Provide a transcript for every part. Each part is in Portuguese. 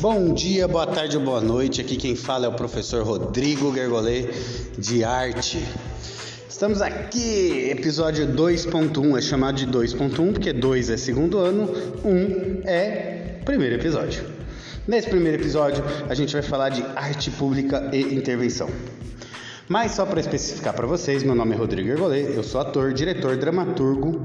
Bom dia, boa tarde boa noite. Aqui quem fala é o professor Rodrigo Gergolê de Arte. Estamos aqui, episódio 2.1, é chamado de 2.1 porque 2 é segundo ano, 1 é primeiro episódio. Nesse primeiro episódio, a gente vai falar de arte pública e intervenção. Mas só para especificar para vocês, meu nome é Rodrigo Gergolê, eu sou ator, diretor, dramaturgo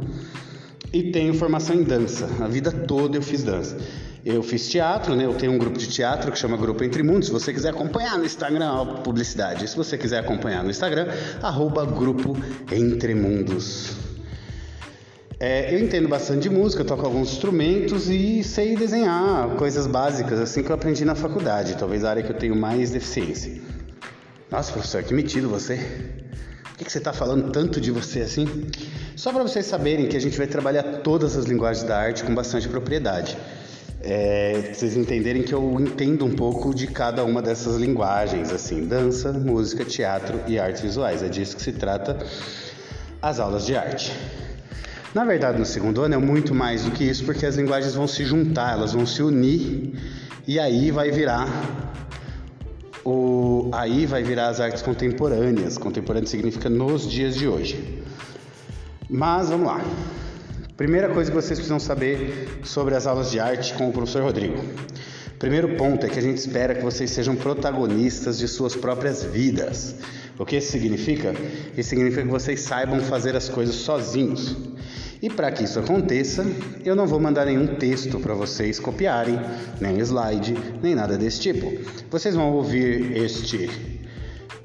e tenho formação em dança. A vida toda eu fiz dança. Eu fiz teatro, né? Eu tenho um grupo de teatro que chama Grupo Entre Mundos. Se você quiser acompanhar no Instagram, ó, publicidade. Se você quiser acompanhar no Instagram, arroba Grupo Entre Mundos. É, eu entendo bastante de música, toco alguns instrumentos e sei desenhar coisas básicas, assim que eu aprendi na faculdade, talvez a área que eu tenho mais deficiência. Nossa, professor, que metido você. Por que, que você está falando tanto de você assim? Só para vocês saberem que a gente vai trabalhar todas as linguagens da arte com bastante propriedade é, vocês entenderem que eu entendo um pouco de cada uma dessas linguagens, assim, dança, música, teatro e artes visuais. É disso que se trata as aulas de arte. Na verdade, no segundo ano é muito mais do que isso, porque as linguagens vão se juntar, elas vão se unir e aí vai virar o aí vai virar as artes contemporâneas. Contemporâneo significa nos dias de hoje. Mas vamos lá. Primeira coisa que vocês precisam saber sobre as aulas de arte com o professor Rodrigo. Primeiro ponto é que a gente espera que vocês sejam protagonistas de suas próprias vidas. O que isso significa? Isso significa que vocês saibam fazer as coisas sozinhos. E para que isso aconteça, eu não vou mandar nenhum texto para vocês copiarem, nem slide, nem nada desse tipo. Vocês vão ouvir este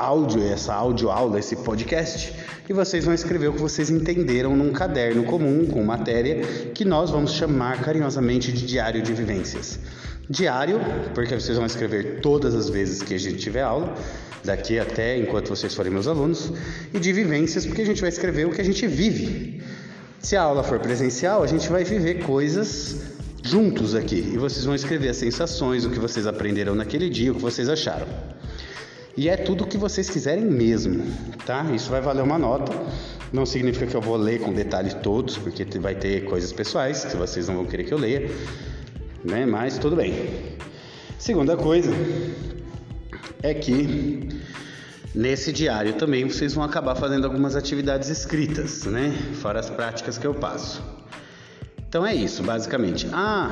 áudio, essa aula, esse podcast, e vocês vão escrever o que vocês entenderam num caderno comum com matéria que nós vamos chamar carinhosamente de diário de vivências. Diário, porque vocês vão escrever todas as vezes que a gente tiver aula, daqui até enquanto vocês forem meus alunos, e de vivências, porque a gente vai escrever o que a gente vive. Se a aula for presencial, a gente vai viver coisas juntos aqui e vocês vão escrever as sensações, o que vocês aprenderam naquele dia, o que vocês acharam. E é tudo o que vocês quiserem mesmo, tá? Isso vai valer uma nota. Não significa que eu vou ler com detalhes todos, porque vai ter coisas pessoais que vocês não vão querer que eu leia, né? Mas tudo bem. Segunda coisa é que nesse diário também vocês vão acabar fazendo algumas atividades escritas, né? Fora as práticas que eu passo. Então é isso, basicamente. Ah,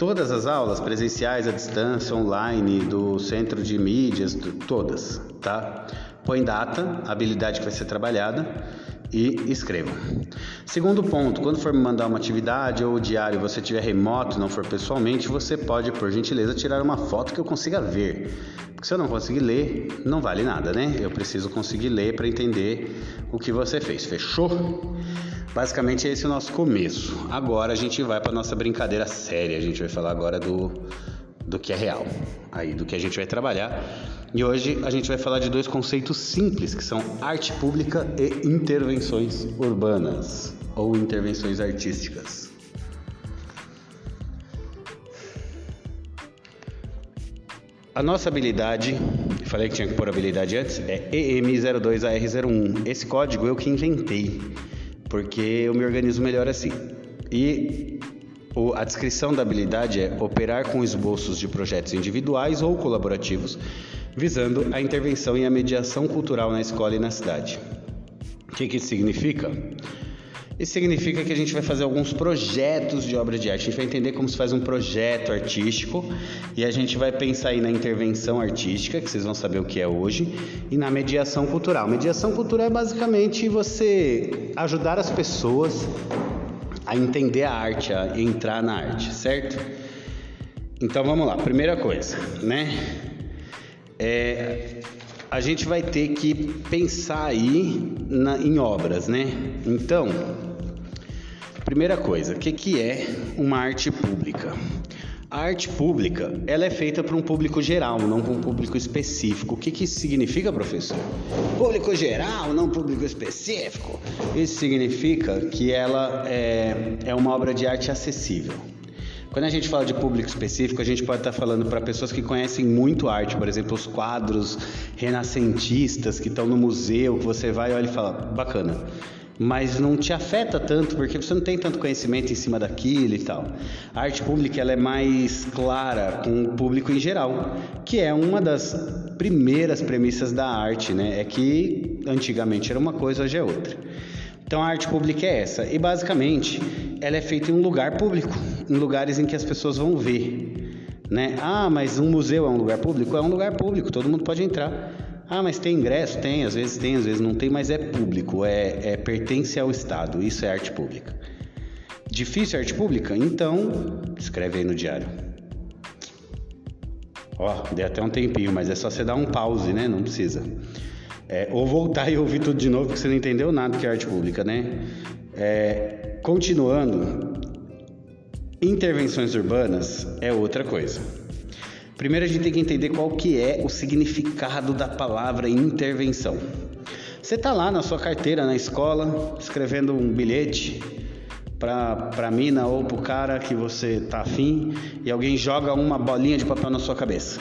Todas as aulas presenciais, à distância, online, do centro de mídias, todas, tá? Põe data, habilidade que vai ser trabalhada e escreva. Segundo ponto, quando for me mandar uma atividade ou diário você tiver remoto, não for pessoalmente, você pode, por gentileza, tirar uma foto que eu consiga ver. Porque se eu não conseguir ler, não vale nada, né? Eu preciso conseguir ler para entender o que você fez. Fechou? Basicamente esse é o nosso começo. Agora a gente vai para nossa brincadeira séria. A gente vai falar agora do, do que é real, aí do que a gente vai trabalhar. E hoje a gente vai falar de dois conceitos simples que são arte pública e intervenções urbanas ou intervenções artísticas. A nossa habilidade, falei que tinha que pôr habilidade antes, é EM02AR01. Esse código eu que inventei porque eu me organizo melhor assim. E a descrição da habilidade é operar com esboços de projetos individuais ou colaborativos, visando a intervenção e a mediação cultural na escola e na cidade. O que, que isso significa? Isso significa que a gente vai fazer alguns projetos de obra de arte. A gente vai entender como se faz um projeto artístico e a gente vai pensar aí na intervenção artística, que vocês vão saber o que é hoje, e na mediação cultural. Mediação cultural é basicamente você ajudar as pessoas a entender a arte, a entrar na arte, certo? Então vamos lá. Primeira coisa, né? É, a gente vai ter que pensar aí na, em obras, né? Então, Primeira coisa, o que, que é uma arte pública? A arte pública, ela é feita para um público geral, não para um público específico. O que, que isso significa, professor? Público geral, não público específico. Isso significa que ela é, é uma obra de arte acessível. Quando a gente fala de público específico, a gente pode estar falando para pessoas que conhecem muito arte, por exemplo, os quadros renascentistas que estão no museu, que você vai, olha e fala, bacana mas não te afeta tanto porque você não tem tanto conhecimento em cima daquilo e tal. A arte pública ela é mais clara com o público em geral, que é uma das primeiras premissas da arte, né? É que antigamente era uma coisa, hoje é outra. Então a arte pública é essa. E basicamente ela é feita em um lugar público, em lugares em que as pessoas vão ver. Né? Ah, mas um museu é um lugar público? É um lugar público, todo mundo pode entrar. Ah, mas tem ingresso? Tem, às vezes tem, às vezes não tem, mas é público, é, é pertence ao Estado. Isso é arte pública. Difícil arte pública? Então, escreve aí no diário. Ó, dei até um tempinho, mas é só você dar um pause, né? Não precisa. É, ou voltar e ouvir tudo de novo, porque você não entendeu nada que é arte pública, né? É, continuando, intervenções urbanas é outra coisa. Primeiro a gente tem que entender qual que é o significado da palavra intervenção. Você está lá na sua carteira na escola, escrevendo um bilhete para a mina ou para o cara que você tá afim e alguém joga uma bolinha de papel na sua cabeça.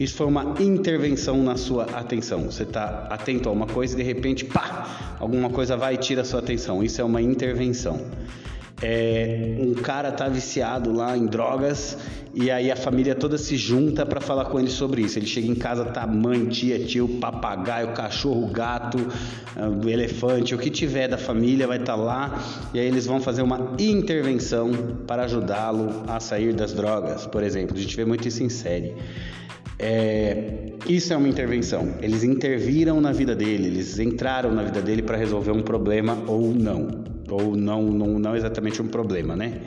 Isso foi uma intervenção na sua atenção. Você está atento a uma coisa e de repente, pá, alguma coisa vai e tira a sua atenção. Isso é uma intervenção. É, um cara tá viciado lá em drogas e aí a família toda se junta para falar com ele sobre isso. Ele chega em casa, tá mãe, tia, tio, papagaio, cachorro, gato, uh, elefante, o que tiver da família vai estar tá lá e aí eles vão fazer uma intervenção para ajudá-lo a sair das drogas, por exemplo. A gente vê muito isso em série. É, isso é uma intervenção. Eles interviram na vida dele, eles entraram na vida dele para resolver um problema ou não, ou não, não, não exatamente um problema, né?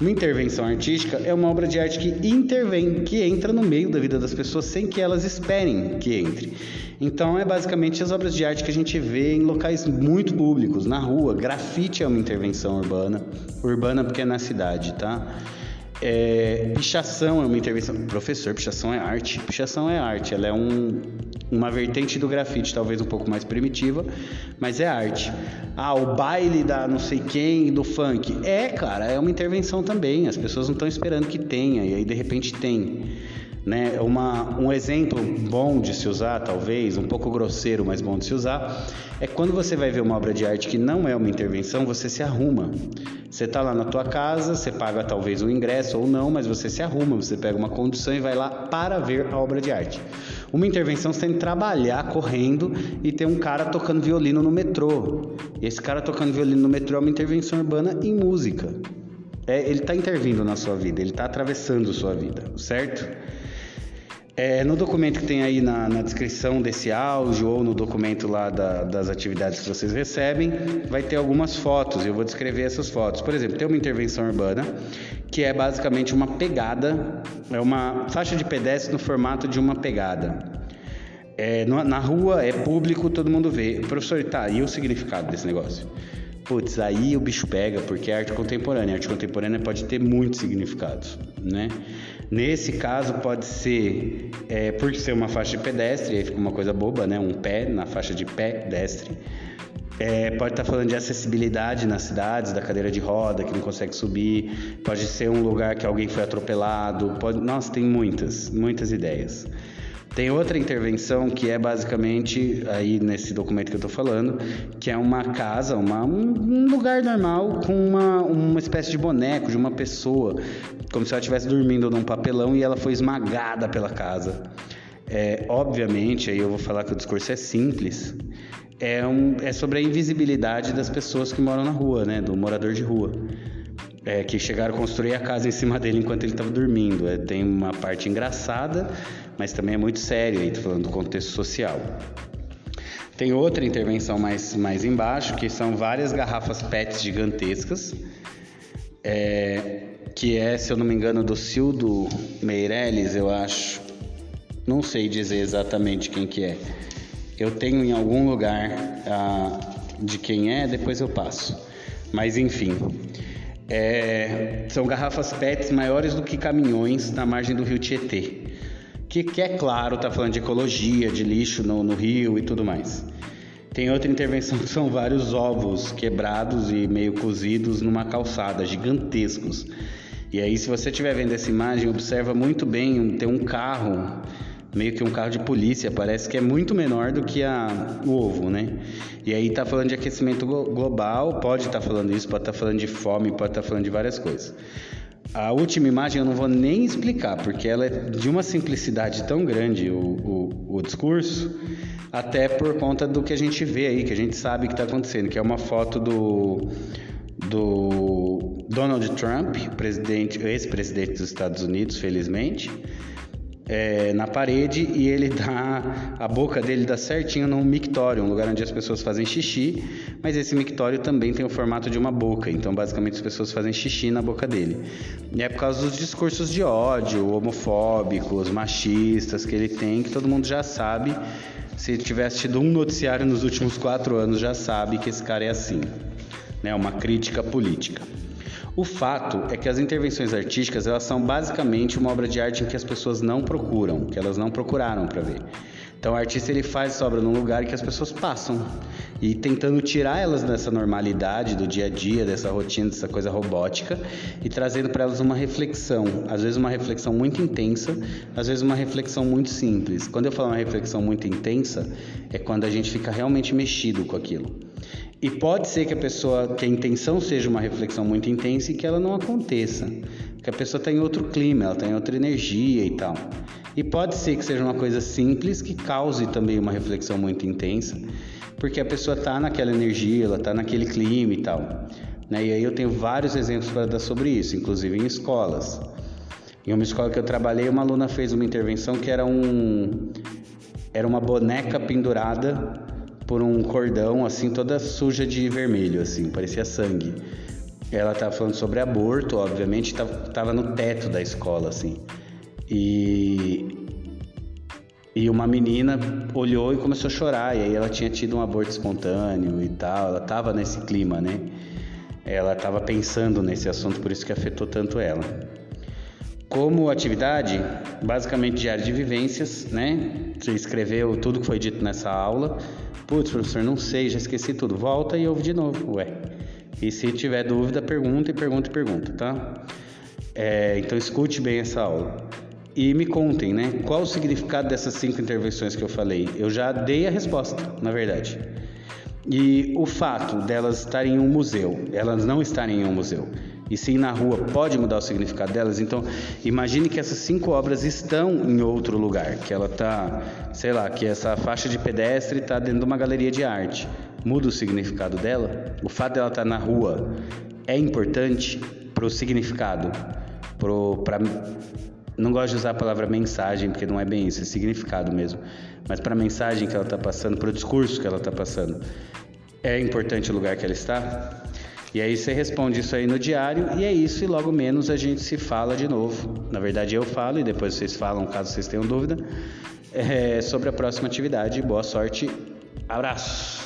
Uma intervenção artística é uma obra de arte que intervém, que entra no meio da vida das pessoas sem que elas esperem que entre. Então é basicamente as obras de arte que a gente vê em locais muito públicos, na rua. Grafite é uma intervenção urbana, urbana porque é na cidade, tá? É, pichação é uma intervenção. Professor, pichação é arte. Pichação é arte. Ela é um, uma vertente do grafite, talvez um pouco mais primitiva, mas é arte. Ah, o baile da não sei quem, do funk. É, cara, é uma intervenção também. As pessoas não estão esperando que tenha, e aí de repente tem. Né? Uma, um exemplo bom de se usar, talvez, um pouco grosseiro, mas bom de se usar, é quando você vai ver uma obra de arte que não é uma intervenção, você se arruma. Você está lá na tua casa, você paga talvez um ingresso ou não, mas você se arruma, você pega uma condução e vai lá para ver a obra de arte. Uma intervenção você tem que trabalhar correndo e ter um cara tocando violino no metrô. E esse cara tocando violino no metrô é uma intervenção urbana em música. É, ele está intervindo na sua vida, ele está atravessando sua vida, certo? É, no documento que tem aí na, na, descrição desse áudio ou no documento lá da, das atividades que vocês recebem, vai ter algumas fotos. Eu vou descrever essas fotos. Por exemplo, tem uma intervenção urbana que é basicamente uma pegada, é uma faixa de pedestre no formato de uma pegada. É, na rua é público, todo mundo vê. Professor, tá, e o significado desse negócio? Putz, aí o bicho pega, porque é arte contemporânea. A arte contemporânea pode ter muitos significados, né? Nesse caso, pode ser, é, por ser uma faixa de pedestre, aí fica uma coisa boba, né? Um pé na faixa de pedestre. É, pode estar falando de acessibilidade nas cidades, da cadeira de roda que não consegue subir. Pode ser um lugar que alguém foi atropelado. Pode... Nossa, tem muitas, muitas ideias. Tem outra intervenção que é basicamente aí nesse documento que eu estou falando, que é uma casa, uma, um lugar normal com uma, uma espécie de boneco de uma pessoa, como se ela estivesse dormindo num papelão e ela foi esmagada pela casa. É, obviamente, aí eu vou falar que o discurso é simples, é, um, é sobre a invisibilidade das pessoas que moram na rua, né, do morador de rua é, que chegaram a construir a casa em cima dele enquanto ele estava dormindo. É, tem uma parte engraçada, mas também é muito sério, aí, falando do contexto social. Tem outra intervenção mais, mais embaixo, que são várias garrafas PETs gigantescas, é, que é, se eu não me engano, do Cildo Meirelles, eu acho. Não sei dizer exatamente quem que é. Eu tenho em algum lugar ah, de quem é, depois eu passo. Mas enfim, é, são garrafas PETs maiores do que caminhões na margem do rio Tietê. Que, que é claro, está falando de ecologia, de lixo no, no rio e tudo mais. Tem outra intervenção que são vários ovos quebrados e meio cozidos numa calçada, gigantescos. E aí, se você estiver vendo essa imagem, observa muito bem, tem um carro meio que um carro de polícia, parece que é muito menor do que a, o ovo, né? E aí tá falando de aquecimento global, pode estar tá falando isso, pode estar tá falando de fome, pode estar tá falando de várias coisas. A última imagem eu não vou nem explicar, porque ela é de uma simplicidade tão grande o, o, o discurso, até por conta do que a gente vê aí, que a gente sabe que está acontecendo, que é uma foto do, do Donald Trump, presidente, ex-presidente dos Estados Unidos, felizmente, é, na parede e ele dá a boca dele dá certinho num mictório, um lugar onde as pessoas fazem xixi, mas esse mictório também tem o formato de uma boca, então basicamente as pessoas fazem xixi na boca dele. E é por causa dos discursos de ódio, homofóbicos, machistas que ele tem, que todo mundo já sabe. Se tivesse tido um noticiário nos últimos quatro anos, já sabe que esse cara é assim, né? Uma crítica política. O fato é que as intervenções artísticas elas são basicamente uma obra de arte em que as pessoas não procuram, que elas não procuraram para ver. Então o artista ele faz essa obra num lugar que as pessoas passam e tentando tirar elas dessa normalidade do dia a dia, dessa rotina, dessa coisa robótica e trazendo para elas uma reflexão, às vezes uma reflexão muito intensa, às vezes uma reflexão muito simples. Quando eu falo uma reflexão muito intensa, é quando a gente fica realmente mexido com aquilo. E pode ser que a pessoa, que a intenção seja uma reflexão muito intensa e que ela não aconteça, que a pessoa está em outro clima, ela está em outra energia e tal. E pode ser que seja uma coisa simples que cause também uma reflexão muito intensa, porque a pessoa está naquela energia, ela está naquele clima e tal. Né? E aí eu tenho vários exemplos para dar sobre isso, inclusive em escolas. Em uma escola que eu trabalhei, uma aluna fez uma intervenção que era um era uma boneca pendurada por um cordão assim toda suja de vermelho assim, parecia sangue. Ela estava falando sobre aborto, obviamente, estava no teto da escola assim. E e uma menina olhou e começou a chorar, e aí ela tinha tido um aborto espontâneo e tal, ela estava nesse clima, né? Ela estava pensando nesse assunto, por isso que afetou tanto ela. Como atividade, basicamente diário de vivências, né? Você escreveu tudo que foi dito nessa aula, Putz, professor, não sei, já esqueci tudo. Volta e ouve de novo, ué. E se tiver dúvida, pergunta e pergunta e pergunta, tá? É, então escute bem essa aula. E me contem, né? Qual o significado dessas cinco intervenções que eu falei? Eu já dei a resposta, na verdade. E o fato delas estarem em um museu, elas não estarem em um museu, e sim na rua pode mudar o significado delas. Então, imagine que essas cinco obras estão em outro lugar, que ela está, sei lá, que essa faixa de pedestre está dentro de uma galeria de arte. Muda o significado dela? O fato dela estar tá na rua é importante para o significado, para não gosto de usar a palavra mensagem, porque não é bem isso, é significado mesmo. Mas para a mensagem que ela está passando, para o discurso que ela está passando, é importante o lugar que ela está? E aí você responde isso aí no diário e é isso, e logo menos a gente se fala de novo. Na verdade eu falo e depois vocês falam, caso vocês tenham dúvida, é, sobre a próxima atividade. Boa sorte, abraço!